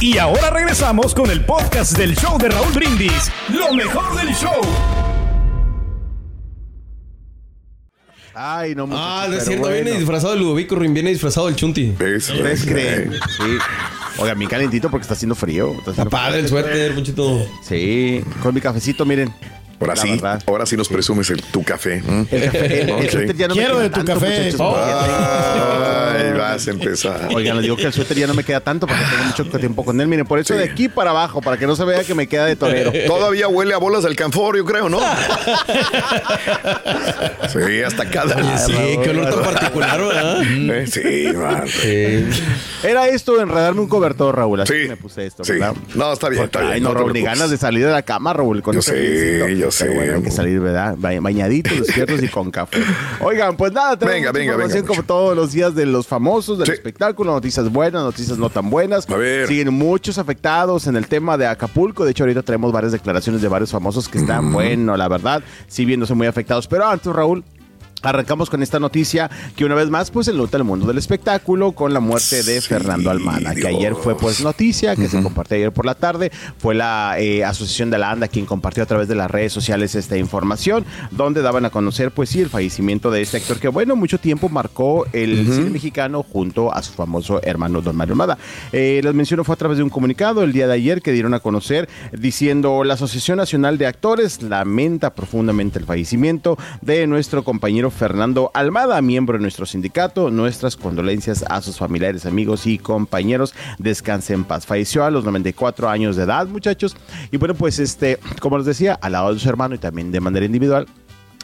Y ahora regresamos con el podcast del show de Raúl Brindis. Lo mejor del show. Ay, no muchachos, Ah, no es pero cierto, viene disfrazado del Ludovico Rin, viene disfrazado del Chunti. ¿Ustedes creen? Sí. Oiga, mi calentito porque está haciendo frío. Está, padre el suéter, Ponchito. Sí, con mi cafecito, miren. Ahora La sí, verdad. ahora sí nos presumes el, tu café. El, café, el, el Ok. suéter ya no me Quiero queda de tu tanto, café. Oh. Ay, vas a empezar. Oigan, les digo que el suéter ya no me queda tanto porque tengo mucho tiempo con él. Miren, por eso Sí. de aquí para abajo, para que no se vea que me queda de torero. Todavía huele a bolas del canfor, yo creo, ¿no? sí, hasta cada. Sí, qué olor tan particular, ¿verdad? Eh, Sí, man. Era esto, enredarme un cobertor, Raúl. Así Sí. que me puse esto, Sí. ¿verdad? No, está bien, Porque, está bien. Ay, no, no Raúl, ni ganas de salir de la cama, Raúl. Con Yo sé, frío. Yo Pero sé. Bueno, hay que salir, ¿verdad? Ba- Bañaditos, despiertos y con café. Oigan, pues nada, tenemos Venga, venga, como todos los días de los famosos, del Sí. espectáculo. Noticias buenas, noticias no tan buenas. A ver. Siguen muchos afectados en el tema de Acapulco. De hecho, ahorita tenemos varias declaraciones de varios famosos que están, bueno, la verdad, sí viéndose muy afectados. Pero antes, Raúl, Arrancamos con esta noticia que una vez más pues enluta el mundo del espectáculo con la muerte de Sí, Fernando Almada, que ayer fue pues noticia, que se compartió ayer por la tarde, fue la eh, Asociación de la ANDA quien compartió a través de las redes sociales esta información, donde daban a conocer pues sí el fallecimiento de este actor que bueno, mucho tiempo marcó el cine mexicano junto a su famoso hermano Don Mario Almada. Eh, les menciono fue a través de un comunicado el día de ayer que dieron a conocer diciendo la Asociación Nacional de Actores lamenta profundamente el fallecimiento de nuestro compañero Fernando Almada, miembro de nuestro sindicato. Nuestras condolencias a sus familiares, amigos y compañeros. Descanse en paz. Falleció a los 94 años de edad, muchachos. Y bueno, pues este, como les decía, al lado de su hermano y también de manera individual,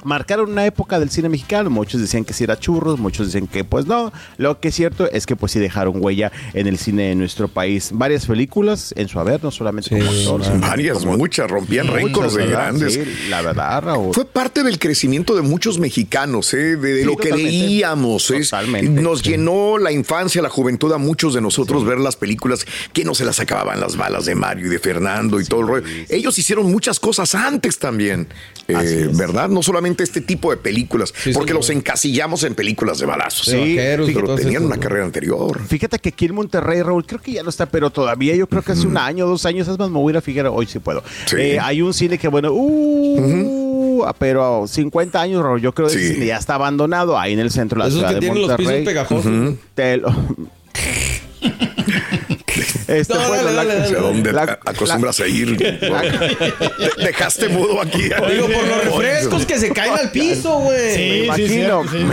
marcaron una época del cine mexicano. Muchos decían que sí era churros, muchos decían que pues no. Lo que es cierto es que pues sí dejaron huella en el cine de nuestro país. Varias películas en su haber, no solamente como actor, sino Varias, como- muchas, rompían récords de grandes. Sí, la verdad, Raúl. Fue parte del crecimiento de muchos mexicanos, ¿eh? de, de Sí, lo que veíamos. ¿eh? Totalmente. Nos llenó la infancia, la juventud a muchos de nosotros ver las películas que no se las acababan las balas de Mario y de Fernando y todo el rollo. Ellos hicieron muchas cosas antes también, eh. ¿verdad? No solamente este tipo de películas, porque señor. los encasillamos en películas de balazos. Vaqueros, pero tenían una carrera anterior. Fíjate que aquí en Monterrey, Raúl, creo que ya no está, pero todavía yo creo que hace un año, dos años, es más, me voy a ir a Figueroa, hoy sí puedo. Sí. Eh, hay un cine que, bueno, uh, pero 50 años, Raúl, yo creo que Sí. ese cine ya está abandonado ahí en el centro de la Esos ciudad que de tienen los pisos Monterrey. pegajosos. Te lo- Este, No, bueno, dale, la- dale, ¿Hacia dale. dónde la- acostumbras a ir? Te- Dejaste mudo aquí. Digo, por los refrescos que se caen al piso, güey. Sí, me sí, imagino. sí, sí.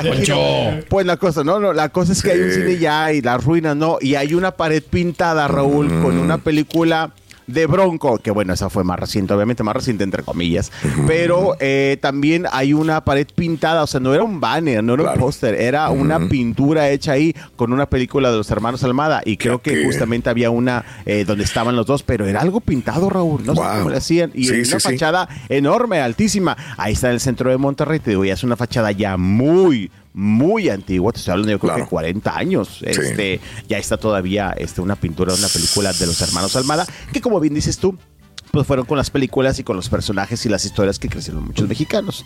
Me imagino. Pues la cosa, no, no, la cosa es que hay un Sí. cine ya y las ruinas, no, y hay una pared pintada, Raúl, con una película de Bronco, que bueno, esa fue más reciente, obviamente más reciente entre comillas, pero eh, también hay una pared pintada, o sea, no era un banner, no era un póster, era una pintura hecha ahí con una película de los hermanos Almada, y creo que justamente había una eh, donde estaban los dos, pero era algo pintado, Raúl, no sé cómo le hacían, y Sí, una sí. fachada enorme, altísima, ahí está en el centro de Monterrey, te digo, ya es una fachada ya muy muy antigua, te estoy hablando yo creo Claro. que 40 años. Este, ya está todavía este, una pintura de una película de los hermanos Almada, que como bien dices tú, pues fueron con las películas y con los personajes y las historias que crecieron muchos mexicanos.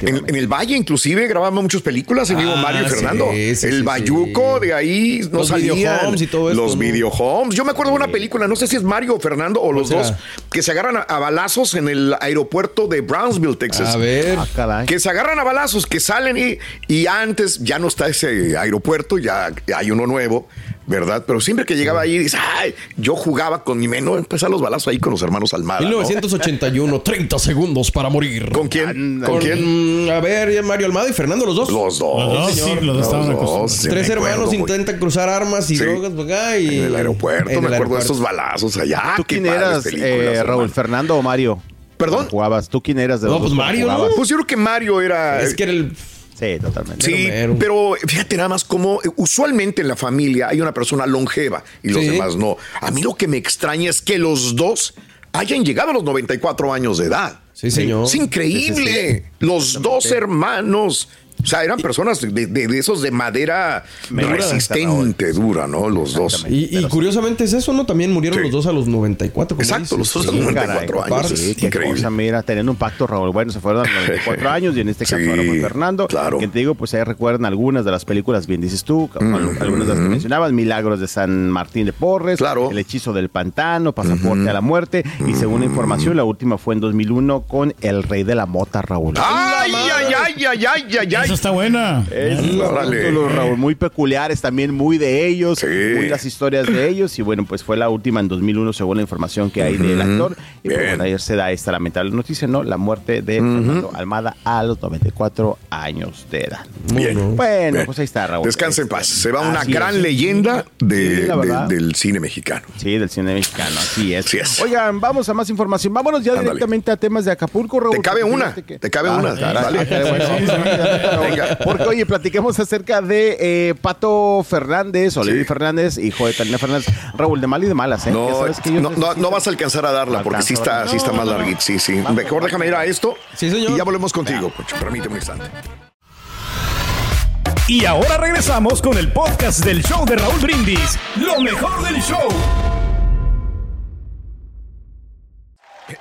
En, el Valle, inclusive, grabamos muchas películas en vivo Ah, Mario y Fernando. sí, sí, el. Bayuco, de ahí no Los videohomes y todo Los ¿no? videohomes. Yo me acuerdo de una película, no sé si es Mario o Fernando o los dos, que se agarran a, a balazos en el aeropuerto de Brownsville, Texas. A ver. Ah, caray. Que se agarran a balazos, que salen y, y antes ya no está ese aeropuerto, ya hay uno nuevo, ¿verdad? Pero siempre que llegaba ahí, dices, ay, yo jugaba con mi menor, empezar los balazos ahí con los hermanos Almada. ¿no? 1981, 30 segundos para morir. ¿Con quién? ¿Con Con, quién? A ver, ya Mario Almada y Fernando, los dos. Los dos. Los dos, sí, los dos estaban acostumbrados. sí, Tres hermanos muy- intentan cruzar armas y Sí. drogas por acá y... En el aeropuerto, en me acuerdo de estos balazos allá. ¿Tú quién eras, eh, Raúl? ¿Fernando o Mario? ¿Perdón? Jugabas. ¿Tú quién eras de No, los pues dos cuando Mario, ¿no? jugabas? Pues yo creo que Mario era. Es que era el... Sí, totalmente. Sí, mero. pero fíjate nada más como eh, usualmente en la familia hay una persona longeva y los Sí. demás no. A mí lo que me extraña es que los dos hayan llegado a los 94 años de edad. Sí, señor. Es increíble. Los dos hermanos O sea, eran personas de, de- de esos de madera resistente, dura, ¿no? Los dos. Y, y curiosamente es eso, ¿no? También murieron Sí. los dos a los 94. como Exacto, dices. los dos a los Sí, 94 caray, años. sí, increíble. cosa, mira, teniendo un pacto, Raúl. Bueno, se fueron a los 94 años y en este caso Sí, ahora fue Fernando. claro. Que te digo, pues ahí recuerdan algunas de las películas, bien dices tú, como algunas de las que mencionabas, Milagros de San Martín de Porres, Claro. El hechizo del pantano, Pasaporte a la muerte y según la información, la última fue en 2001 con El Rey de la Mota, Raúl. ¡Ay, ay, ay, ay, ay, ay, Esa está buena. Es Órale. títulos, Raúl, muy peculiares, también muy de ellos, Sí. muy las historias de ellos. Y bueno, pues fue la última en 2001, según la información que hay del actor. Y pues, Bien. bueno, ayer se da esta lamentable noticia, ¿no? La muerte de Fernando Almada a los 94 años de edad. Bien. Bueno, Bien. pues ahí está, Raúl. Descansa en paz. Se va una así gran es. leyenda de- Sí, la de- verdad. del cine mexicano. Sí, del cine mexicano, así es. Así es. Oigan, vamos a más información. Vámonos ya Ándale. directamente a temas de Acapulco, Raúl. Te cabe una, que- te cabe Ah, una. caray, Dale. Venga. Porque, oye, platiquemos acerca de eh, Pato Fernández, Olivi Sí. Fernández, hijo de Talina Fernández. Raúl, de mal y de malas, ¿eh? No, sabes que ellos no, no, necesitan- no vas a alcanzar a darla porque sí está, sí está No, más larguito. Sí, sí. Vamos, Mejor déjame ir a esto. Sí, señor. Y ya volvemos contigo. Permíteme un instante. Y ahora regresamos con el podcast del show de Raúl Brindis. Lo mejor del show.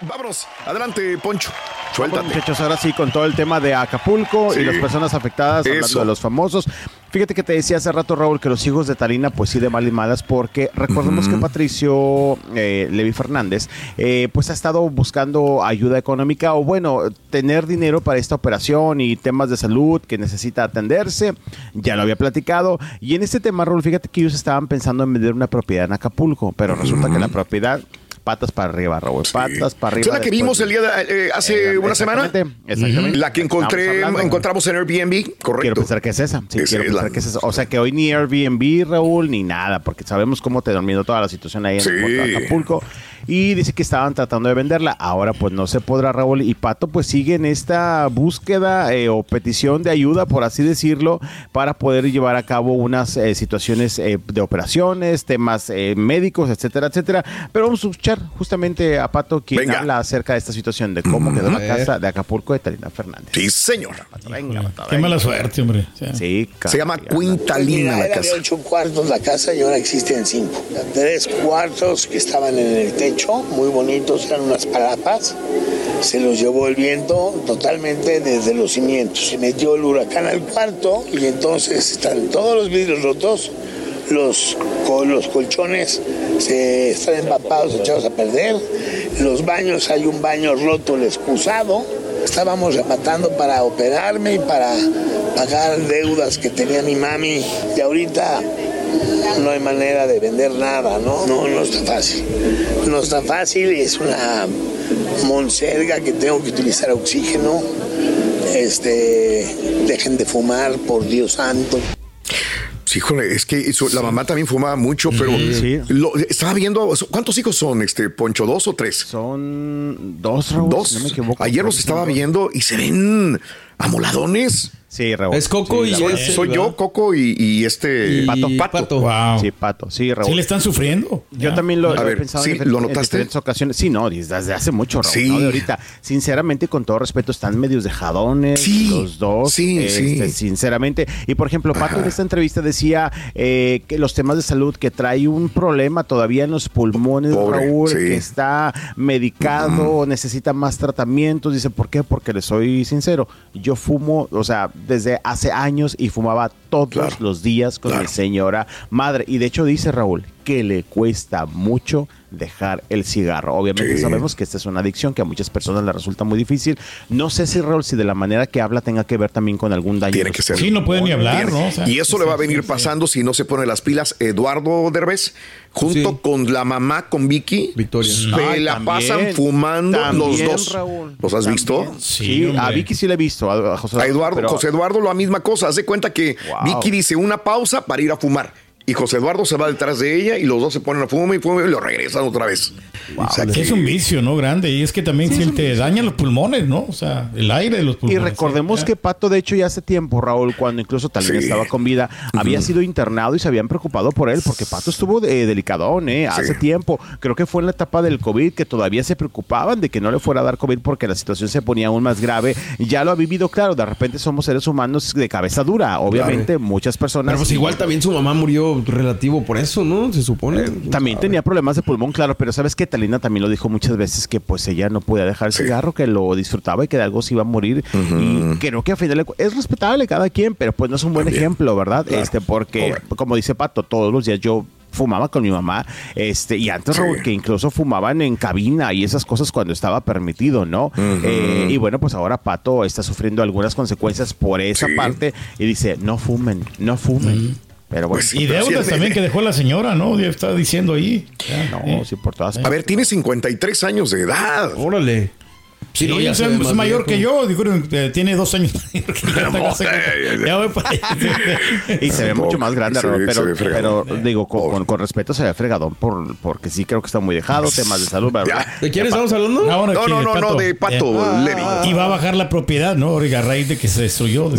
Vámonos. Adelante, Poncho. Bueno, Suéltate. muchachos, ahora sí, con todo el tema de Acapulco Sí. y las personas afectadas, hablando Eso. de los famosos. Fíjate que te decía hace rato, Raúl, que los hijos de Talina, pues sí, de mal y malas, porque recordemos que Patricio eh, Levi Fernández, eh, pues ha estado buscando ayuda económica o, bueno, tener dinero para esta operación y temas de salud que necesita atenderse. Ya lo había platicado. Y en este tema, Raúl, fíjate que ellos estaban pensando en vender una propiedad en Acapulco, pero resulta que la propiedad. Patas para arriba, Raúl. Patas para arriba. ¿Esa es la que vimos el día de, eh, hace Eh, una semana? exactamente. La que encontré, hablando. encontramos en Airbnb, Quiero correcto. pensar que es esa. Sí, quiero es la- pensar que es esa. O sea que hoy ni Airbnb, Raúl, ni nada, porque sabemos cómo te dormido toda la situación ahí en Sí. Acapulco. Y dice que estaban tratando de venderla. Ahora pues no se podrá, Raúl. Y Pato pues sigue en esta búsqueda eh, o petición de ayuda, por así decirlo, para poder llevar a cabo unas eh, situaciones eh, de operaciones, temas eh, médicos, etcétera, etcétera. Pero vamos a escuchar justamente a Pato quien Venga. habla acerca de esta situación, de cómo quedó la casa de Acapulco de Talina Fernández. Sí, señor. Venga, Pato, Qué mala suerte, hombre. Sí, Se llama Quintalina la era casa. de ocho cuartos la casa y ahora existen cinco. Tres cuartos que estaban en el techo, muy bonitos, eran unas palapas. Se los llevó el viento totalmente desde los cimientos. Se metió el huracán al cuarto y entonces están todos los vidrios rotos. Los, los colchones se están empapados, echados a perder. Los baños, hay un baño roto, el excusado. Estábamos rematando para operarme y para pagar deudas que tenía mi mami. Y ahorita no hay manera de vender nada, ¿no? No, no está fácil. No está fácil, es una monserga que tengo que utilizar oxígeno. Este, dejen de fumar, por Dios santo. Sí, híjole, es que eso- la mamá también fumaba mucho, pero Sí. lo- estaba viendo, ¿cuántos hijos son, este Poncho? ¿Dos o tres? Son dos, Raúl, Dos. si no me equivoco. Ayer los estaba viendo y se ven amoladones. Sí, Raúl. Es Coco Sí, y Soy, soy yo. Coco y, y este Y Pato. Pato. Wow. Sí, Pato. Sí, Raúl. Sí le están sufriendo. Yo Ya. también lo, A lo he ver, pensado ¿sí? en, diferentes- ocasiones. Sí, no, desde hace mucho, Raúl. Sí. ¿no? De ahorita, sinceramente, con todo respeto, están medios dejadones Sí, los dos. sí, este, sí. Sinceramente. Y por ejemplo, Pato en esta entrevista decía eh, que los temas de salud, que trae un problema todavía en los pulmones, Pobre, Raúl, sí. que está medicado, necesita más tratamientos. Dice, ¿por qué? Porque le soy sincero. Yo fumo, o sea, desde hace años y fumaba todos Claro. los días con Claro. mi señora madre. Y de hecho dice Raúl que le cuesta mucho dejar el cigarro. Obviamente Sí. sabemos que esta es una adicción que a muchas personas le resulta muy difícil. No sé si Raúl, si de la manera que habla tenga que ver también con algún daño. Tiene en que ser. Sí, no puede ni hablar, ¿no? O sea, y eso le va a venir sí, pasando si no se pone las pilas. Eduardo Derbez, junto Sí. con la mamá, con Vicky, Victoria. se Ay, la también, pasan fumando también, los dos. Raúl, ¿Los has también. visto? Sí, Sí, a hombre. Vicky sí le he visto. A, a José A Eduardo, pero- José Eduardo, la misma cosa. Haz de cuenta que Wow. Vicky dice una pausa para ir a fumar. Y José Eduardo se va detrás de ella y los dos se ponen a fumar y fumar y lo regresan otra vez. O sea, Que es un vicio, ¿no? Grande. Y es que también si te daña los pulmones, ¿no? O sea, el aire de los Y pulmones. recordemos ¿sí? que Pato, de hecho, ya hace tiempo, Raúl, cuando incluso Sí. estaba con vida, había sido internado y se habían preocupado por él, porque Pato estuvo eh, delicadón, ¿eh? Hace Sí. tiempo. Creo que fue en la etapa del COVID que todavía se preocupaban de que no le fuera a dar COVID porque la situación se ponía aún más grave. Ya lo ha vivido, claro, de repente somos seres humanos de cabeza dura. Obviamente, muchas personas. Pero pues igual también su mamá murió relativo por eso, ¿no? Se supone. Eh, También tenía problemas de pulmón, claro, pero sabes que Talina también lo dijo muchas veces que pues ella no podía dejar el Sí. cigarro, que lo disfrutaba y que de algo se iba a morir. Y creo que al final de cu- es respetable cada quien, pero pues no es un buen También. ejemplo, ¿verdad? Claro. Este, porque, como dice Pato, todos los días yo fumaba con mi mamá, este, y antes Sí. Que incluso fumaban en cabina y esas cosas cuando estaba permitido, ¿no? Eh, y bueno, pues ahora Pato está sufriendo algunas consecuencias por esa Sí. parte y dice, no fumen, no fumen. Pero bueno, Pues. Y Pero deudas sí, también de- que dejó la señora, ¿no? Ya está diciendo ahí. Ya, no, eh. sí, por todas A ver, tiene 53 años de edad. Órale. Sí, no, ya se es más mayor que yo, digo, eh, tiene dos años mayor que yo, está casi- ya voy para allá. Y se ve mucho más grande, Se ve- pero, pero digo, con, con- con respeto se ve fregadón por, porque sí creo que está muy dejado, temas de salud, ¿verdad? ¿De quién estamos hablando? No, que no, no, Pato, no, de Pato eh, Levy. y va a bajar la propiedad, ¿no? Oiga, a raíz de que se destruyó,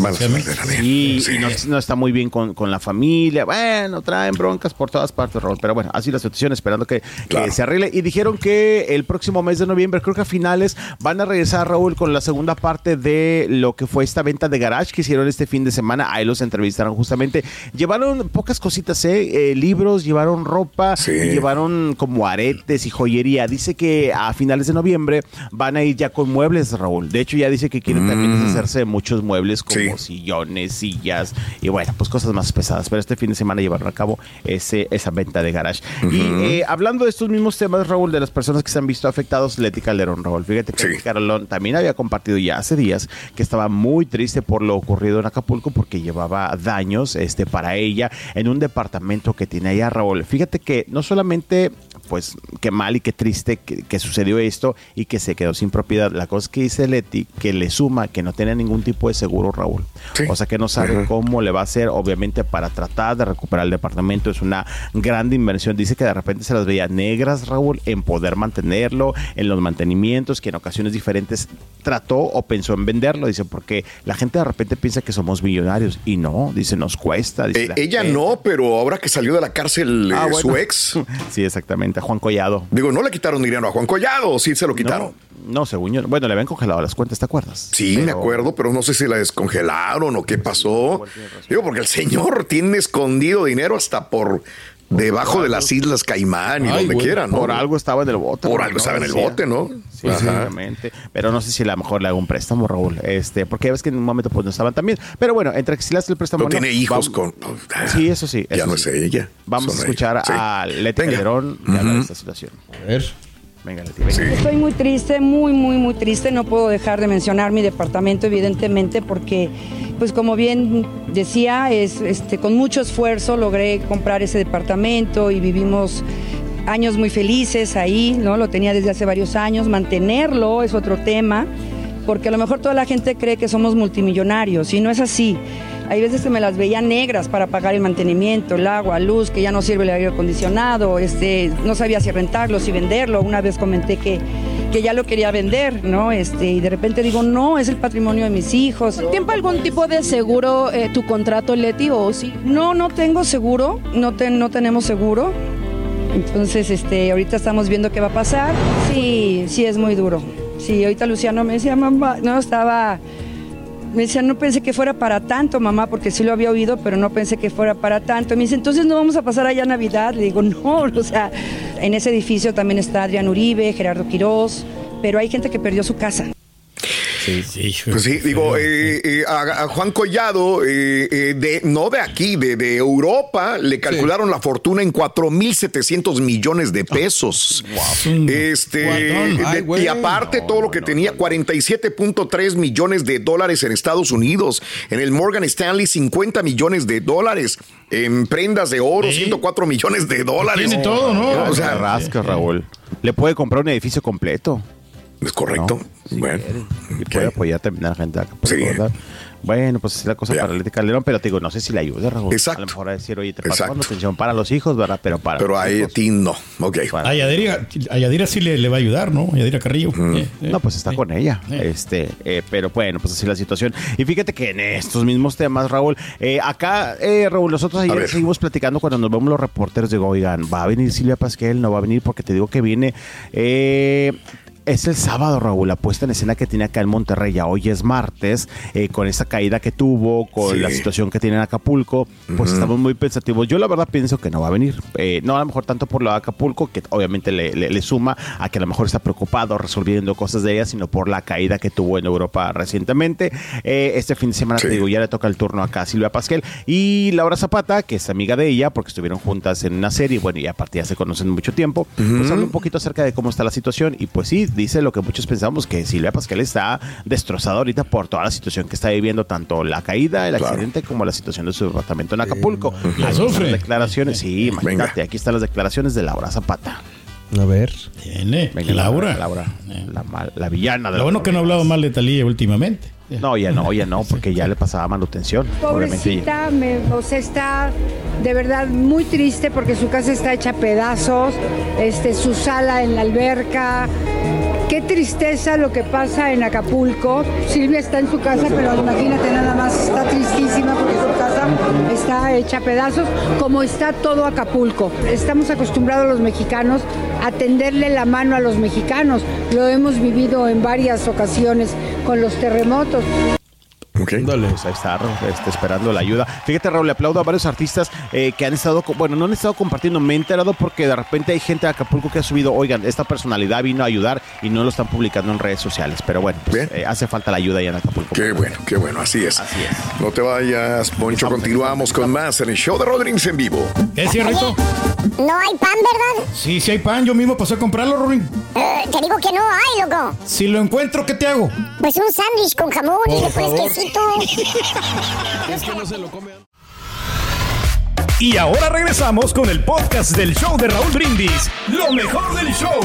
Y, sí. y no, no está muy bien con, con la familia. Bueno, traen broncas por todas partes, Raúl. Pero bueno, así la situación, esperando que, que se arregle. Y dijeron que el próximo mes de noviembre, creo que a finales, van a regresar, Raúl, con la segunda parte de lo que fue esta venta de garage que hicieron este fin de semana. Ahí los entrevistaron justamente. Llevaron pocas cositas, ¿eh? Eh, libros, llevaron ropa, Sí. llevaron como aretes y joyería. Dice que a finales de noviembre van a ir ya con muebles, Raúl. De hecho, ya dice que quieren también deshacerse de muchos muebles como Mm. Sí. sillones, sillas y bueno, pues cosas más pesadas. Pero este fin de semana llevaron a cabo ese, esa venta de garage. Y eh, hablando de estos mismos temas, Raúl, de las personas que se han visto afectados, Leti Calderón, Raúl. Fíjate que Sí. También había compartido ya hace días que estaba muy triste por lo ocurrido en Acapulco porque llevaba daños este, para ella en un departamento que tiene allá, Raúl. Fíjate que no solamente pues qué mal y qué triste que, que sucedió esto y que se quedó sin propiedad. La cosa que dice Leti, que le suma que no tiene ningún tipo de seguro, Raúl. Sí. O sea que no sabe cómo le va a hacer, obviamente, para tratar de recuperar el departamento. Es una gran inversión. Dice que de repente se las veía negras, Raúl, en poder mantenerlo, en los mantenimientos, que en ocasiones diferentes trató o pensó en venderlo. Dice, porque la gente de repente piensa que somos millonarios y no, dice, nos cuesta. dice Eh, la ella gente. no, pero ahora que salió de la cárcel Ah, eh, bueno. su ex, Sí, exactamente. Juan Collado. digo, no le quitaron dinero a Juan Collado, o sí se lo quitaron. No, no, según yo. Bueno, le habían congelado las cuentas, ¿te acuerdas? Sí, me acuerdo, pero no sé si la descongelaron o qué pasó. Digo, porque el señor tiene escondido dinero hasta por debajo de las Islas Caimán y Ay, donde güey, quiera, ¿no? Por algo estaba en el bote. Por ¿no? algo estaba en el Decía. bote, ¿no? Sí, exactamente. Pero no sé si a lo mejor le hago un préstamo, Raúl. Este, porque ves que en un momento pues no estaban tan bien. Pero bueno, entre que si le haces el préstamo. No tiene hijos vamos- con. Sí, eso sí. Ya no sí. es ella. Vamos son a escuchar ellos. A Leti. Calderón y hablar de esta situación. A ver. Venga, Leti, venga. Sí. Estoy muy triste, muy, muy, muy triste. No puedo dejar de mencionar mi departamento, evidentemente, porque, pues como bien decía, es, este, con mucho esfuerzo logré comprar ese departamento y vivimos años muy felices ahí, ¿no? Lo tenía desde hace varios años. Mantenerlo es otro tema, porque a lo mejor toda la gente cree que somos multimillonarios y no es así. Hay veces que me las veía negras para pagar el mantenimiento, el agua, luz, que ya no sirve el aire acondicionado, este, no sabía si rentarlo, si venderlo. Una vez comenté que, que ya lo quería vender, ¿no? Este, y de repente digo, no, es el patrimonio de mis hijos. ¿Tiene algún tipo de seguro eh, tu contrato, Leti, o sí? No, no tengo seguro, no, te- no tenemos seguro. Entonces, este, ahorita estamos viendo qué va a pasar. Sí, sí es muy duro. Sí, ahorita Luciano me decía, mamá, no estaba, me decía, no pensé que fuera para tanto, mamá, porque sí lo había oído, pero no pensé que fuera para tanto. Y me dice, entonces no vamos a pasar allá Navidad. Le digo, no, o sea, en ese edificio también está Adrián Uribe, Gerardo Quirós, pero hay gente que perdió su casa. Sí, sí, Pues sí, digo, eh, eh, a, a Juan Collado, eh, eh, de, no de aquí, de, de Europa, le calcularon la fortuna en 4.700 millones de pesos. Este, de- Ay, güey. y aparte todo lo que tenía, 47.3 millones de dólares en Estados Unidos. En el Morgan Stanley, 50 millones de dólares. En prendas de oro, Sí. 104 millones de dólares. Tiene todo, ¿no? O sea, rasca, Raúl. Le puede comprar un edificio completo. es correcto. ¿no? Si bueno. Y puede apoyar también a la gente Acapulco, Sí. Bueno, pues es la cosa Ya. para Leti Calderón, pero te digo, no sé si le ayude, Raúl. Exacto. A lo mejor a decir, oye, te paso manutención para los hijos, ¿verdad? Pero para Pero a ti no. Ok. para- A Yadira, a Yadira sí le, le va a ayudar, ¿no? A Yadira Carrillo. Eh, eh, No, pues está eh. con ella. Eh. Este, eh, pero bueno, pues así la situación. Y fíjate que en estos mismos temas, Raúl, eh, acá, eh, Raúl, nosotros ayer seguimos platicando cuando nos vemos los reporteros. Digo, oigan, ¿va a venir Silvia Pasquel? No va a venir porque te digo que viene. Eh, es el sábado, Raúl, la puesta en escena que tiene acá en Monterrey. Ya hoy es martes, eh, con esa caída que tuvo, con Sí. la situación que tiene en Acapulco, pues estamos muy pensativos. Yo la verdad pienso que no va a venir. Eh, no a lo mejor tanto por lo de Acapulco, que obviamente le, le- le suma a que a lo mejor está preocupado resolviendo cosas de ella, sino por la caída que tuvo en Europa recientemente. Eh, este fin de semana, Sí. te digo, ya le toca el turno acá a Silvia Pasquel y Laura Zapata, que es amiga de ella, porque estuvieron juntas en una serie, bueno, y aparte ya se conocen mucho tiempo, pues habla un poquito acerca de cómo está la situación y pues sí, dice lo que muchos pensamos, que Silvia Pasquel está destrozada ahorita por toda la situación que está viviendo, tanto la caída, el Claro. accidente, como la situación de su departamento en Acapulco. La Aquí están las declaraciones, sí, imagínate, Venga. aquí están las declaraciones de Laura Zapata. A ver. Tiene. Venga, Laura. Laura, la, mal- la villana de Lo bueno que no ha hablado mal de Talía últimamente. No, ya no, ya no, porque ya le pasaba manutención. Obviamente, Pobrecita, me- o sea, está de verdad muy triste porque su casa está hecha a pedazos, este, su sala en la alberca. Qué tristeza lo que pasa en Acapulco. Silvia está en su casa, pero imagínate nada más, está tristísima porque su casa está hecha a pedazos, como está todo Acapulco. Estamos acostumbrados los mexicanos a tenderle la mano a los mexicanos. Lo hemos vivido en varias ocasiones con los terremotos. Ok. Dale. Ahí está, Raúl, este, esperando la ayuda. Fíjate, Raúl, le aplaudo a varios artistas eh, que han estado, bueno, no han estado compartiendo. Me he enterado porque de repente hay gente de Acapulco que ha subido, oigan, esta personalidad vino a ayudar y no lo están publicando en redes sociales. Pero bueno, pues, Bien. eh, hace falta la ayuda ya en Acapulco. Qué bueno, qué bueno, así es. Así es. No te vayas, Poncho. Continuamos con más en el show de Rodríguez en vivo. ¿Es cierto? No hay pan, ¿verdad? Sí, sí hay pan. Yo mismo pasé a comprarlo, Rorín. Eh, te digo que no hay, loco. Si lo encuentro, ¿qué te hago? Pues un sándwich con jamón y le pones quesito. Es que no se lo come. Y ahora regresamos con el podcast del show de Raúl Brindis. Lo mejor del show.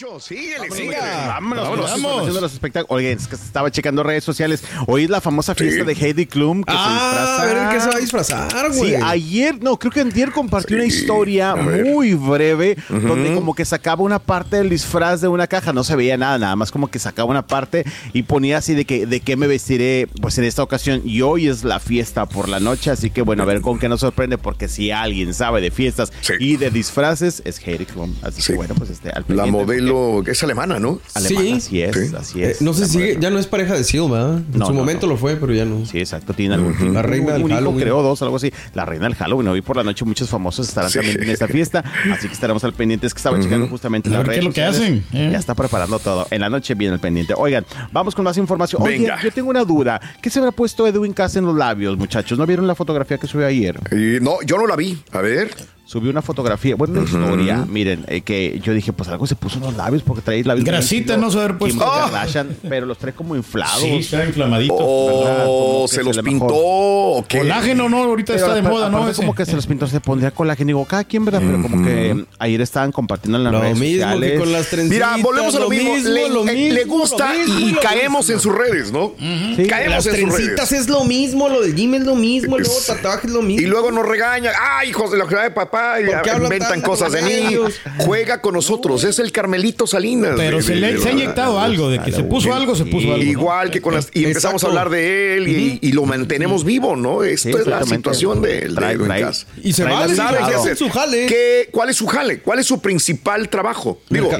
Poncho, síguele, Venga. Vámonos, Vámonos. de los espectáculos. Oigan, es que estaba checando redes sociales. Hoy es la famosa fiesta Sí. de Heidi Klum que Ah, se disfraza. a ver que se va a disfrazar, güey. Sí, ayer, no, creo que ayer compartió Sí, una historia muy breve donde como que sacaba una parte del disfraz de una caja, no se veía nada, nada más como que sacaba una parte y ponía así de que de qué me vestiré pues en esta ocasión y hoy es la fiesta por la noche, así que bueno, a ver con qué nos sorprende porque si alguien sabe de fiestas y de disfraces es Heidi Klum, así Sí. que bueno, pues este al La pendiente, es alemana, ¿no? alemana, Sí. así es, Sí. así Eh, es. no sé La si ya no es pareja de Silva. ¿eh? En No, su no, momento no. lo fue, pero ya no. Sí, exacto. Tiene algún tipo- La reina del un Halloween. creo, dos, algo así. La reina del Halloween. Hoy por la noche muchos famosos estarán Sí. también en esta fiesta. Así que estaremos al pendiente. Es que estaba checando justamente A las ver qué redes es lo que hacen, ¿eh? Ya está preparando todo. En la noche viene el pendiente. Oigan, vamos con más información. Oye, Venga. yo tengo una duda. ¿Qué se habrá puesto Edwin Cass en los labios, muchachos? ¿No vieron la fotografía que subió ayer? Y no, yo no la vi. A ver. Subió una fotografía, bueno, una historia, miren, eh, que yo dije, pues algo se puso en los labios porque trae labios. Grasita no se haber puesto. Ah. Kardashian, pero los trae como inflados. Sí, está inflamadito. Oh, se se los pintó. ¿o qué? Colágeno, ¿no? Ahorita Pero está de moda, ¿no? como que se los pintó, se pondría colágeno. Digo, cada quien, ¿verdad? Pero como que ayer estaban compartiendo en las Lo redes mismo sociales. que con las trencitas. Mira, volvemos a lo, mismo. Le, lo eh, mismo, le gusta lo mismo, y lo caemos mismo. en sus redes, ¿no? Sí. Caemos Las en sus trencitas redes. es lo mismo, lo del gym es lo mismo, el nuevo Es- tatuaje es lo mismo. Y luego nos regañan. ¡Ay, hijos de la de papá! Y ¿Por qué hablan inventan cosas de mí. Juega con nosotros. Es el Carmelito Salinas. Pero de- se, de- le, de- se ha inyectado algo, de que se puso algo, se puso algo. ¿no? Igual que con las. Y empezamos a hablar de él y, y lo mantenemos vivo, ¿no? Esto Sí, es la situación de, de Trae- Edwin trae- Cass. Y se trae va a su jale. ¿Qué- ¿Cuál es su jale? ¿Cuál es su principal trabajo? Digo,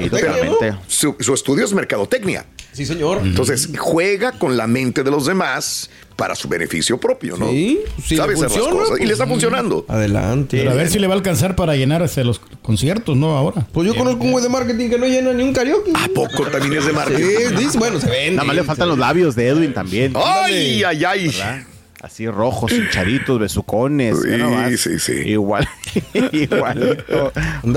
su estudio es mercadotecnia. Sí, señor. Entonces, juega con la mente de los demás para su beneficio propio, ¿no? Sí, sí, Sabe le hacer las cosas. Y le está pues, funcionando. Adelante. Pero a ver si le va a alcanzar para llenar hasta los conciertos, ¿no? Ahora. Pues yo conozco un güey de marketing que no llena ni un karaoke. ¿A poco también es de Sí, marketing? dice, bueno, se ven. Nada más le faltan los labios de Edwin también. ¡Ay, ay, ay! ¿verdad? Así rojos, hinchaditos, besucones. Sí, sí, sí. Igual, igualito.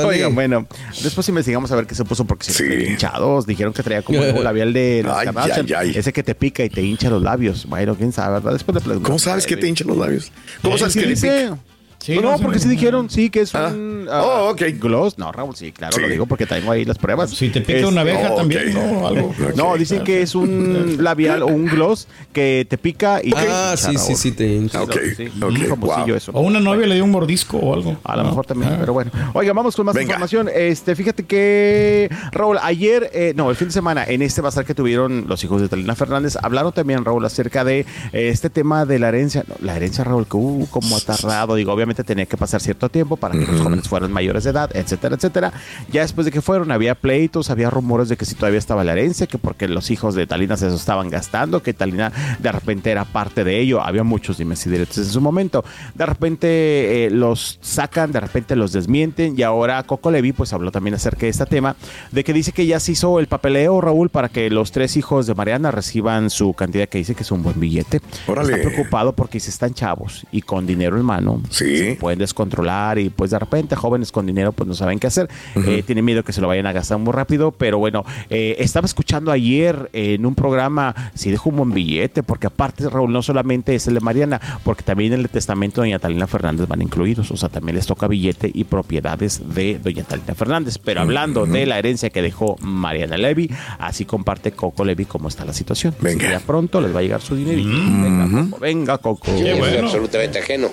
Oigan, bueno, después investigamos a ver qué se puso porque se Sí. hinchados. Dijeron que traía como el labial de las Ay, Kardashian. ay, ay. Ese que te pica y te hincha los labios. Bueno, quién sabe, ¿verdad? Después preguntamos ¿Cómo sabes que te hinchan los labios? ¿Cómo sabes que dice, pica? Sí, no, no porque sí dijeron, sí, que es Ah. un Oh, ok. gloss. No, Raúl, sí, claro, Sí. lo digo porque tengo ahí las pruebas. Si te pica Es- una abeja oh, también, ok. ¿no? Algo. No, Ok. dicen que es un labial o un gloss que te pica y te Ah, hincha, sí, sí, Raúl. sí, te. Ok, Sí, ok, un famosillo wow. eso. O una novia le dio un mordisco o algo. A lo ¿no? mejor también, Ah. pero bueno. Oiga, vamos con más Venga. información. Este, fíjate que, Raúl, ayer, eh, no, el fin de semana, en este bazar que tuvieron los hijos de Talina Fernández, hablaron también, Raúl, acerca de eh, este tema de la herencia. No, la herencia, Raúl, que hubo como atarrado. Digo, tenía que pasar cierto tiempo para que los jóvenes fueran mayores de edad, etcétera, etcétera. Ya después de que fueron, había pleitos, había rumores de que si todavía estaba la herencia, que porque los hijos de Talina se estaban gastando, que Talina de repente era parte de ello. Había muchos dimes y diretes en su momento. De repente eh, los sacan, de repente los desmienten y ahora Coco Levi pues habló también acerca de este tema, de que dice que ya se hizo el papeleo, Raúl, para que los tres hijos de Mariana reciban su cantidad que dice que es un buen billete. Órale. Está preocupado porque si están chavos y con dinero en mano, Sí. Se pueden descontrolar y pues de repente jóvenes con dinero pues no saben qué hacer. Eh, tienen miedo que se lo vayan a gastar muy rápido, pero bueno, eh, estaba escuchando ayer en un programa, si dejo un buen billete, porque aparte Raúl no solamente es el de Mariana, porque también en el testamento de doña Talina Fernández van incluidos, o sea, también les toca billete y propiedades de doña Talina Fernández. Pero hablando de la herencia que dejó Mariana Levy, así comparte Coco Levy cómo está la situación. Venga. Ya pronto les va a llegar su dinerito. Venga, Coco, venga, Coco. Bueno. absolutamente ajeno,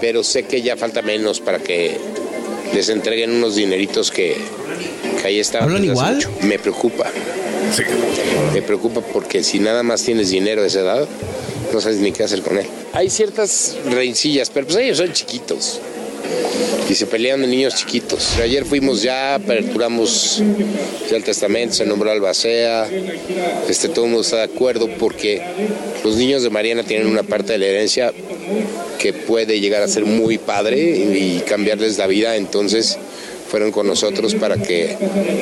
pero sé que ya falta menos para que les entreguen unos dineritos que, que ahí estaban. ¿Hablan igual? mucho. Me preocupa, Sí. me preocupa porque si nada más tienes dinero de esa edad, no sabes ni qué hacer con él. Hay ciertas rencillas, pero pues ellos son chiquitos. Y se pelean de niños chiquitos. Ayer fuimos ya, aperturamos ya el testamento, se nombró albacea, este, todo el mundo está de acuerdo porque los niños de Mariana tienen una parte de la herencia que puede llegar a ser muy padre y, cambiarles la vida, entonces fueron con nosotros para que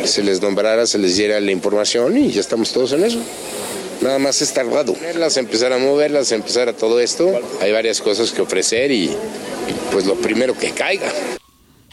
se les nombrara, se les diera la información y ya estamos todos en eso. Nada más es tardado. Empezar a moverlas, empezar a todo esto. Hay varias cosas que ofrecer y pues lo primero que caiga.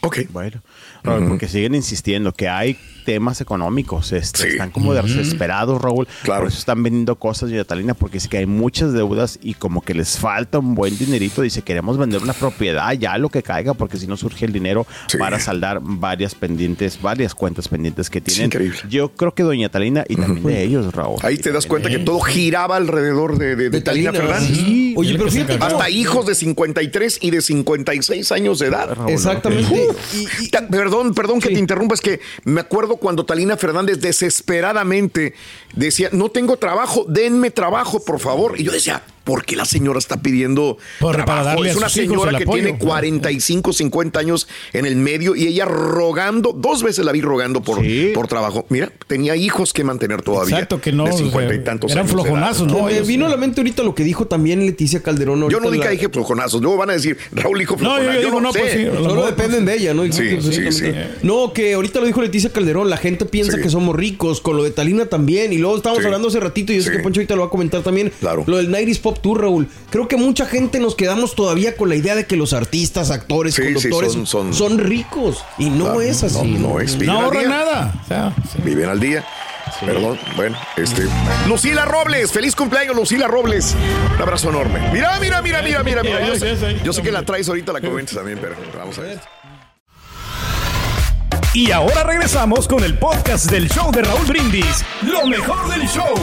Ok. Bueno, Raúl, porque siguen insistiendo que hay temas económicos, este, Sí. están como desesperados, Raúl. Claro. Por eso están vendiendo cosas, doña Talina, porque dice que hay muchas deudas y como que les falta un buen dinerito. Dice, queremos vender una propiedad, ya lo que caiga, porque si no surge el dinero Sí. para saldar varias pendientes, varias cuentas pendientes que tienen. increíble. Yo creo que doña Talina y también de ellos, Raúl. Ahí te das cuenta que todo giraba alrededor de, de, de De Talina Talina, Fernández. sí. Oye, pero fíjate Hasta hijos de 53 y de 56 años de edad. Raúl, ¿no? Exactamente. Y- perdón, perdón que te interrumpa, es que me acuerdo cuando Talina Fernández desesperadamente decía, no tengo trabajo, denme trabajo, por favor. Y yo decía, ¿por qué la señora está pidiendo Por- para trabajo? Es una señora que apoyo. tiene 45, 50 años en el medio y ella rogando, dos veces la vi rogando por, Sí. por trabajo. Mira, tenía hijos que mantener todavía. Exacto, que no. De o 50 y sea, tantos eran años de edad. flojonazos, ¿no? Me vino a la mente ahorita lo que dijo también Leticia Calderón. Yo no dije la- que dije flojonazos, luego van a decir, Raúl dijo No, yo, flojonazos. yo digo, no, sé. pues sí. a lo Solo dependen de ella, ¿no? Sí, sí, sí. No, que ahorita lo dijo Leticia Calderón, la gente piensa Sí. que somos ricos, con lo de Talina también, y luego estábamos Sí. hablando hace ratito, y yo sé Sí. que Poncho ahorita lo va a comentar también, Claro. lo del 90s Pop Tour, Raúl. Creo que mucha gente nos quedamos todavía con la idea de que los artistas, actores, Sí, sí, conductores son- son, son- ricos, y no Claro, es así. No, no es. No ahorra nada. O sea, sí. Viven al día. Perdón, bueno, este. Lucila Robles, feliz cumpleaños, Lucila Robles. Un abrazo enorme. Mira, mira, mira, mira, mira, mira. Yo sé, yo sé que la traes ahorita, la comentas también, pero vamos a ver. Y ahora regresamos con el podcast del show de Raúl Brindis. Lo mejor del show.